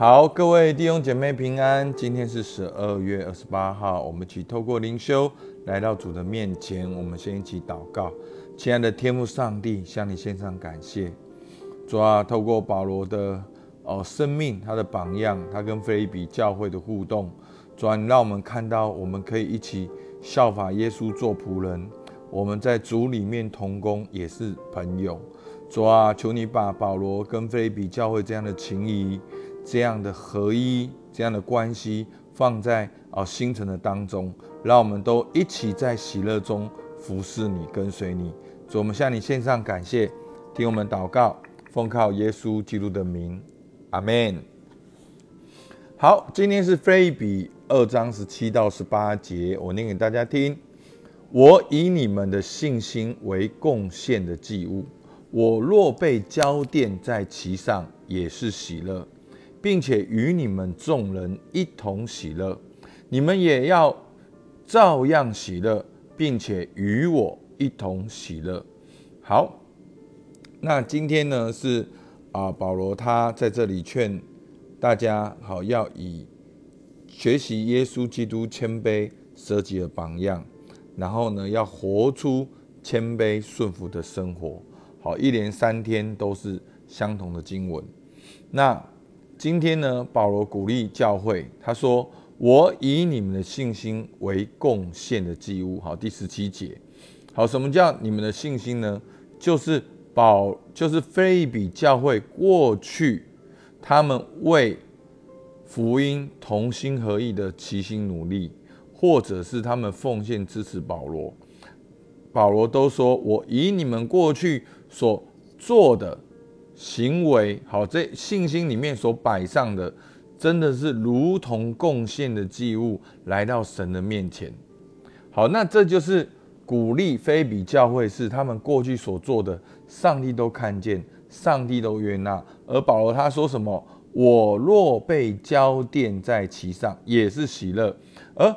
好，各位弟兄姐妹平安。今天是十二月二十八号，我们一起透过灵修来到主的面前。我们先一起祷告，亲爱的天父上帝，向你献上感谢。主啊，透过保罗的哦生命，他的榜样，他跟菲利比教会的互动，主啊，你让我们看到，我们可以一起效法耶稣做仆人。我们在主里面同工，也是朋友。主啊，求你把保罗跟菲利比教会这样的情谊。这样的合一，这样的关系放在啊星辰的当中，让我们都一起在喜乐中服侍你，跟随你。主，我们向你献上感谢，听我们祷告，奉靠耶稣基督的名，阿门。好，今天是菲比二章十七到十八节，我念给大家听。我以你们的信心为贡献的祭物，我若被浇奠在其上，也是喜乐。并且与你们众人一同喜乐，你们也要照样喜乐，并且与我一同喜乐。好，那今天呢是啊，保罗他在这里劝大家，好要以学习耶稣基督谦卑舍己的榜样，然后呢要活出谦卑顺服的生活。好，一连三天都是相同的经文，那。今天呢，保罗鼓励教会，他说：“我以你们的信心为贡献的祭物。”好，第十七节。好，什么叫你们的信心呢？就是保，就是非比教会过去他们为福音同心合意的齐心努力，或者是他们奉献支持保罗。保罗都说：“我以你们过去所做的。”行为好，这信心里面所摆上的，真的是如同贡献的祭物来到神的面前。好，那这就是鼓励非比教会是他们过去所做的，上帝都看见，上帝都悦纳。而保罗他说什么？我若被浇奠在其上，也是喜乐。而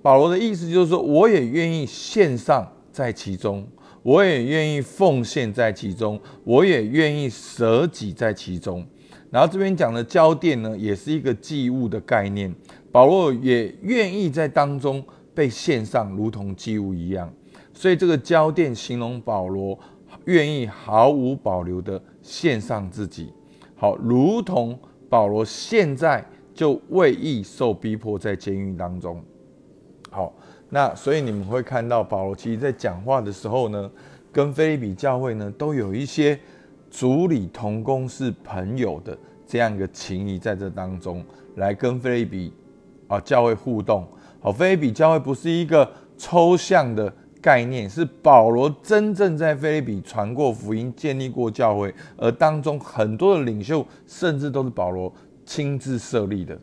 保罗的意思就是说，我也愿意献上在其中。我也愿意奉献在其中，我也愿意舍己在其中。然后这边讲的交奠呢，也是一个祭物的概念。保罗也愿意在当中被献上，如同祭物一样。所以这个交奠形容保罗愿意毫无保留的献上自己，好，如同保罗现在就为义受逼迫在监狱当中，好。那所以你们会看到保罗其实在讲话的时候呢，跟菲利比教会呢都有一些主理同工是朋友的这样一个情谊在这当中，来跟菲利比啊教会互动。好，菲利比教会不是一个抽象的概念，是保罗真正在菲利比传过福音、建立过教会，而当中很多的领袖甚至都是保罗亲自设立的。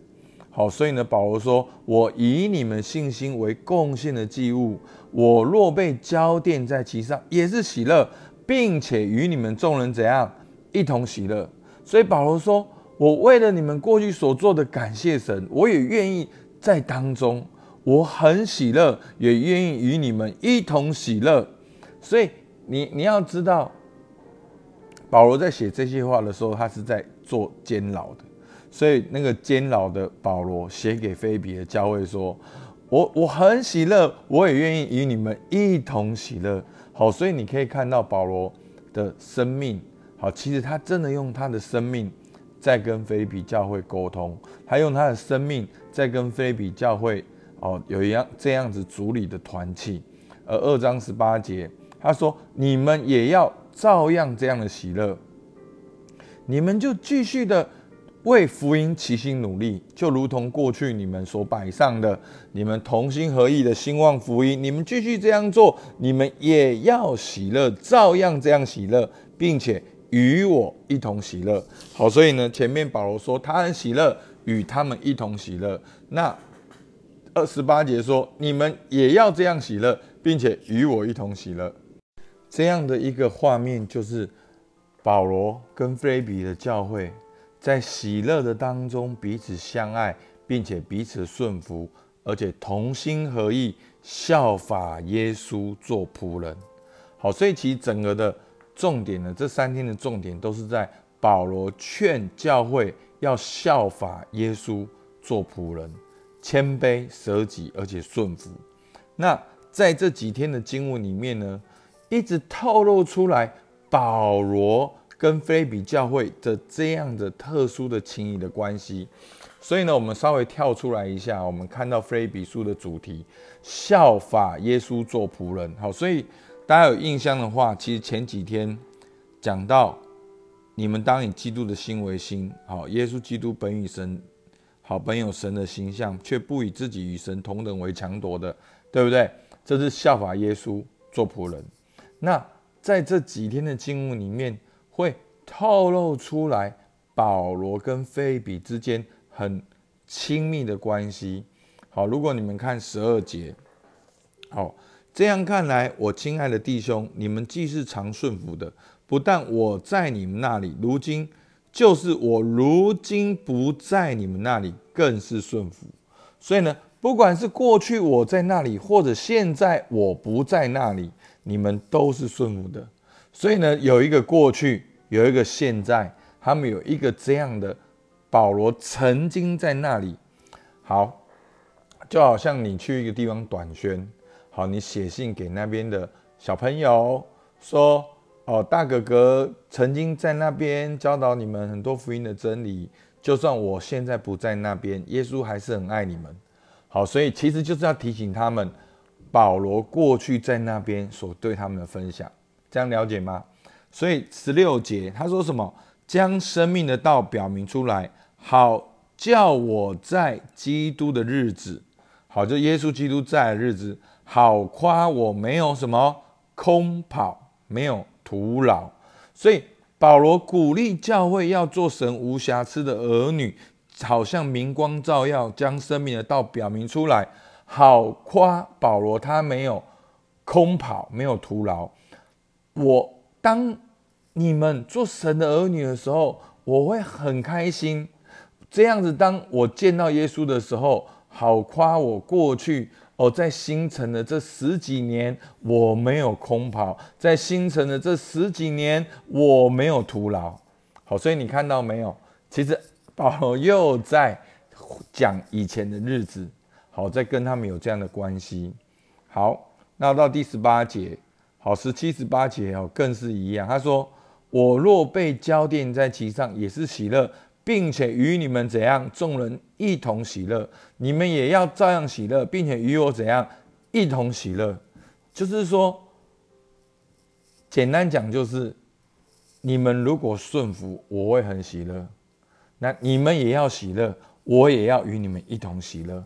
好，所以呢，保罗说：“我以你们信心为贡献的祭物，我若被浇奠在其上，也是喜乐，并且与你们众人怎样一同喜乐。”所以保罗说：“我为了你们过去所做的感谢神，我也愿意在当中，我很喜乐，也愿意与你们一同喜乐。”所以你你要知道，保罗在写这些话的时候，他是在做监牢的。所以那个监牢的保罗写给菲比的教会说：“我我很喜乐，我也愿意与你们一同喜乐。”好，所以你可以看到保罗的生命，好，其实他真的用他的生命在跟菲比教会沟通，他用他的生命在跟菲比教会哦有一样这样子组里的团契。而二章十八节他说：“你们也要照样这样的喜乐，你们就继续的。”为福音齐心努力，就如同过去你们所摆上的，你们同心合意的兴旺福音，你们继续这样做，你们也要喜乐，照样这样喜乐，并且与我一同喜乐。好，所以呢，前面保罗说他很喜乐，与他们一同喜乐。那二十八节说，你们也要这样喜乐，并且与我一同喜乐。这样的一个画面，就是保罗跟菲比的教会。在喜乐的当中，彼此相爱，并且彼此顺服，而且同心合意，效法耶稣做仆人。好，所以其实整个的重点呢，这三天的重点都是在保罗劝教会要效法耶稣做仆人，谦卑舍己，而且顺服。那在这几天的经文里面呢，一直透露出来保罗跟菲比教会的这样的特殊的情谊的关系。所以呢，我们稍微跳出来一下，我们看到菲比书的主题，效法耶稣做仆人。好，所以大家有印象的话，其实前几天讲到。你们当以基督的心为心，好，耶稣基督本与神，好，本有神的形象，却不以自己与神同等为强夺的，对不对？这是效法耶稣做仆人。那在这几天的经文里面，会透露出来保罗跟菲比之间很亲密的关系。好，如果你们看十二节，好，这样看来，我亲爱的弟兄，你们既是常顺服的。不但我在你们那里，如今就是我如今不在你们那里，更是顺服。所以呢，不管是过去我在那里，或者现在我不在那里，你们都是顺服的。所以呢，有一个过去，有一个现在，他们有一个这样的保罗曾经在那里。好，就好像你去一个地方短宣，好，你写信给那边的小朋友说。哦，大哥哥曾经在那边教导你们很多福音的真理。就算我现在不在那边，耶稣还是很爱你们。好，所以其实就是要提醒他们，保罗过去在那边所对他们的分享，这样了解吗？所以十六节他说什么？将生命的道表明出来，好叫我在基督的日子，好就耶稣基督在的日子，好夸我没有什么空跑，没有。徒劳，所以保罗鼓励教会要做神无瑕疵的儿女，好像明光照耀，将生命的道表明出来，好夸保罗他没有空跑，没有徒劳。我当你们做神的儿女的时候，我会很开心。这样子，当我见到耶稣的时候，好夸我过去。哦，在新城的这十几年，我没有空跑；在新城的这十几年，我没有徒劳。好，所以你看到没有？其实保罗又在讲以前的日子，好，在跟他们有这样的关系。好，那到第十八节，好，十七、十八节哦，更是一样。他说：“我若被交奠在其上，也是喜乐。”并且与你们怎样，众人一同喜乐，你们也要照样喜乐，并且与我怎样一同喜乐。就是说，简单讲就是，你们如果顺服，我会很喜乐；那你们也要喜乐，我也要与你们一同喜乐。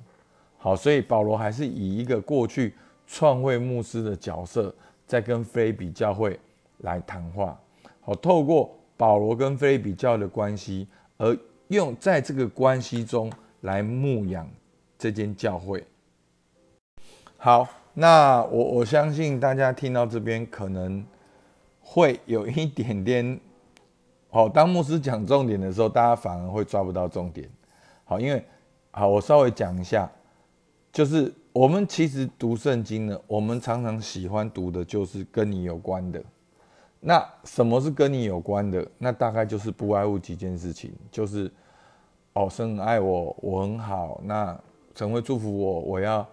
好，所以保罗还是以一个过去创会牧师的角色，在跟菲比教会来谈话。好，透过保罗跟菲比教的关系。而用在这个关系中来牧养这间教会。好，那我我相信大家听到这边可能会有一点点，好，当牧师讲重点的时候，大家反而会抓不到重点。好，因为好，我稍微讲一下，就是我们其实读圣经呢，我们常常喜欢读的就是跟你有关的。那什么是跟你有关的？那大概就是不外乎几件事情，就是哦，神很爱我，我很好，那神会祝福我，我要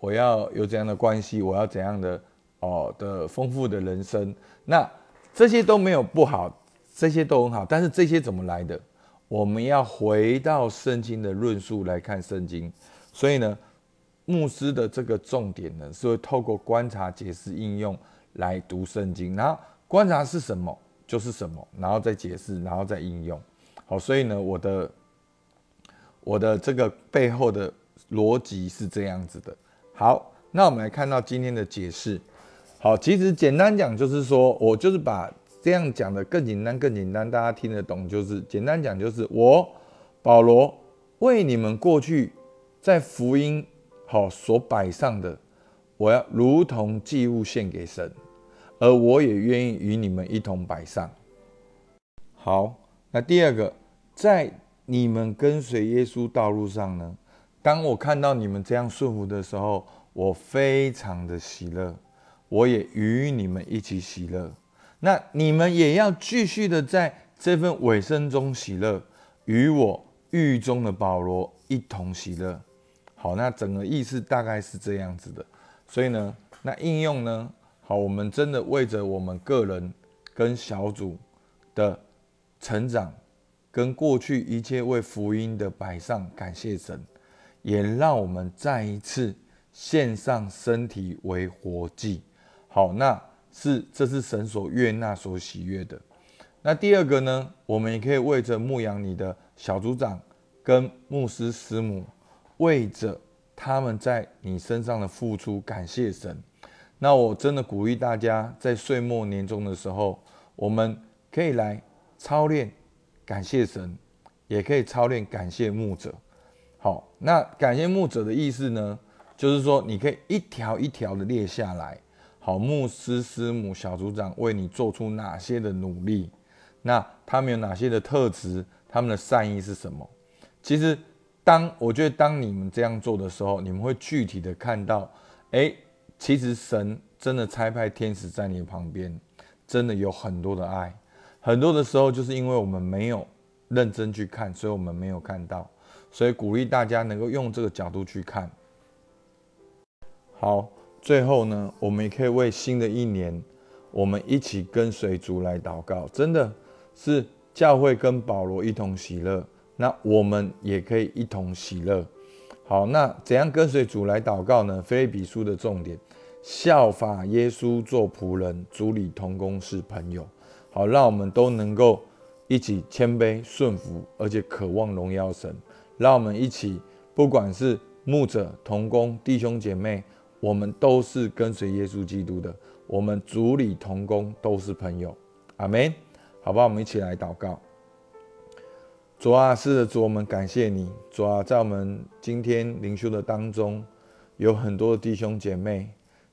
我要有怎样的关系，我要怎样的哦的丰富的人生。那这些都没有不好，这些都很好。但是这些怎么来的？我们要回到圣经的论述来看圣经。所以呢，牧师的这个重点呢，是会透过观察、解释、应用来读圣经，然后。观察是什么，就是什么，然后再解释，然后再应用。好，所以呢，我的我的这个背后的逻辑是这样子的。好，那我们来看到今天的解释。好，其实简单讲就是说，我就是把这样讲的更简单、更简单，大家听得懂。就是简单讲，就是我保罗为你们过去在福音好所摆上的，我要如同祭物献给神。而我也愿意与你们一同摆上。好，那第二个，在你们跟随耶稣道路上呢，当我看到你们这样顺服的时候，我非常的喜乐，我也与你们一起喜乐。那你们也要继续的在这份尾声中喜乐，与我狱中的保罗一同喜乐。好，那整个意思大概是这样子的。所以呢，那应用呢，好，我们真的为着我们个人跟小组的成长，跟过去一切为福音的摆上，感谢神，也让我们再一次献上身体为活祭。好，那是这是神所悦纳、所喜悦的。那第二个呢，我们也可以为着牧养你的小组长跟牧师师母，为着他们在你身上的付出，感谢神。那我真的鼓励大家，在岁末年终的时候，我们可以来操练感谢神，也可以操练感谢牧者。好，那感谢牧者的意思呢，就是说你可以一条一条的列下来。好，牧师、师母、小组长为你做出哪些的努力？那他们有哪些的特质？他们的善意是什么？其实，当我觉得当你们这样做的时候，你们会具体的看到，哎，其实神真的差派天使在你旁边，真的有很多的爱。很多的时候，就是因为我们没有认真去看，所以我们没有看到。所以鼓励大家能够用这个角度去看。好。最后呢，我们也可以为新的一年，我们一起跟随主来祷告。真的是教会跟保罗一同喜乐，那我们也可以一同喜乐。好，那怎样跟随主来祷告呢？菲利比书的重点，效法耶稣做仆人，主里同工是朋友。好，让我们都能够一起谦卑顺服，而且渴望荣耀神。让我们一起，不管是牧者同工弟兄姐妹。我们都是跟随耶稣基督的，我们主里同工，都是朋友，阿门。好吧，我们一起来祷告。主啊，是的，主，我们感谢你。主啊，在我们今天灵修的当中，有很多弟兄姐妹，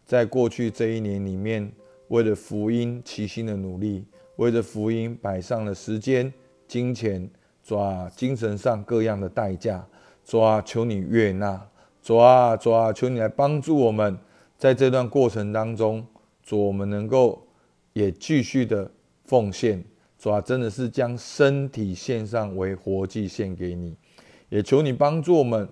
在过去这一年里面，为了福音齐心的努力，为了福音摆上了时间、金钱，主啊，精神上各样的代价。主啊，求你悦纳。主啊，主啊，求你来帮助我们，在这段过程当中，主我们能够也继续的奉献。主啊，真的是将身体献上为活祭献给你，也求你帮助我们，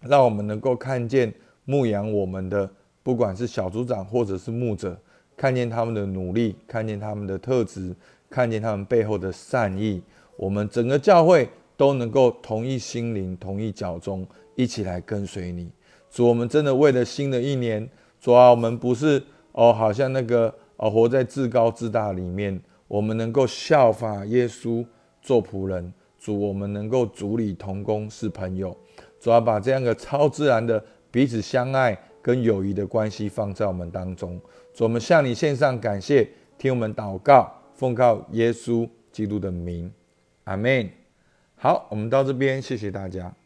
让我们能够看见牧养我们的，不管是小组长或者是牧者，看见他们的努力，看见他们的特质，看见他们背后的善意，我们整个教会都能够同一心灵，同一脚中。一起来跟随你，主，我们真的为了新的一年，主啊，我们不是哦，好像那个哦，活在至高至大里面，我们能够效法耶稣做仆人，主，我们能够主里同工是朋友，主要把这样的超自然的彼此相爱跟友谊的关系放在我们当中，主，我们向你献上感谢，听我们祷告，奉靠耶稣基督的名，阿门。好，我们到这边，谢谢大家。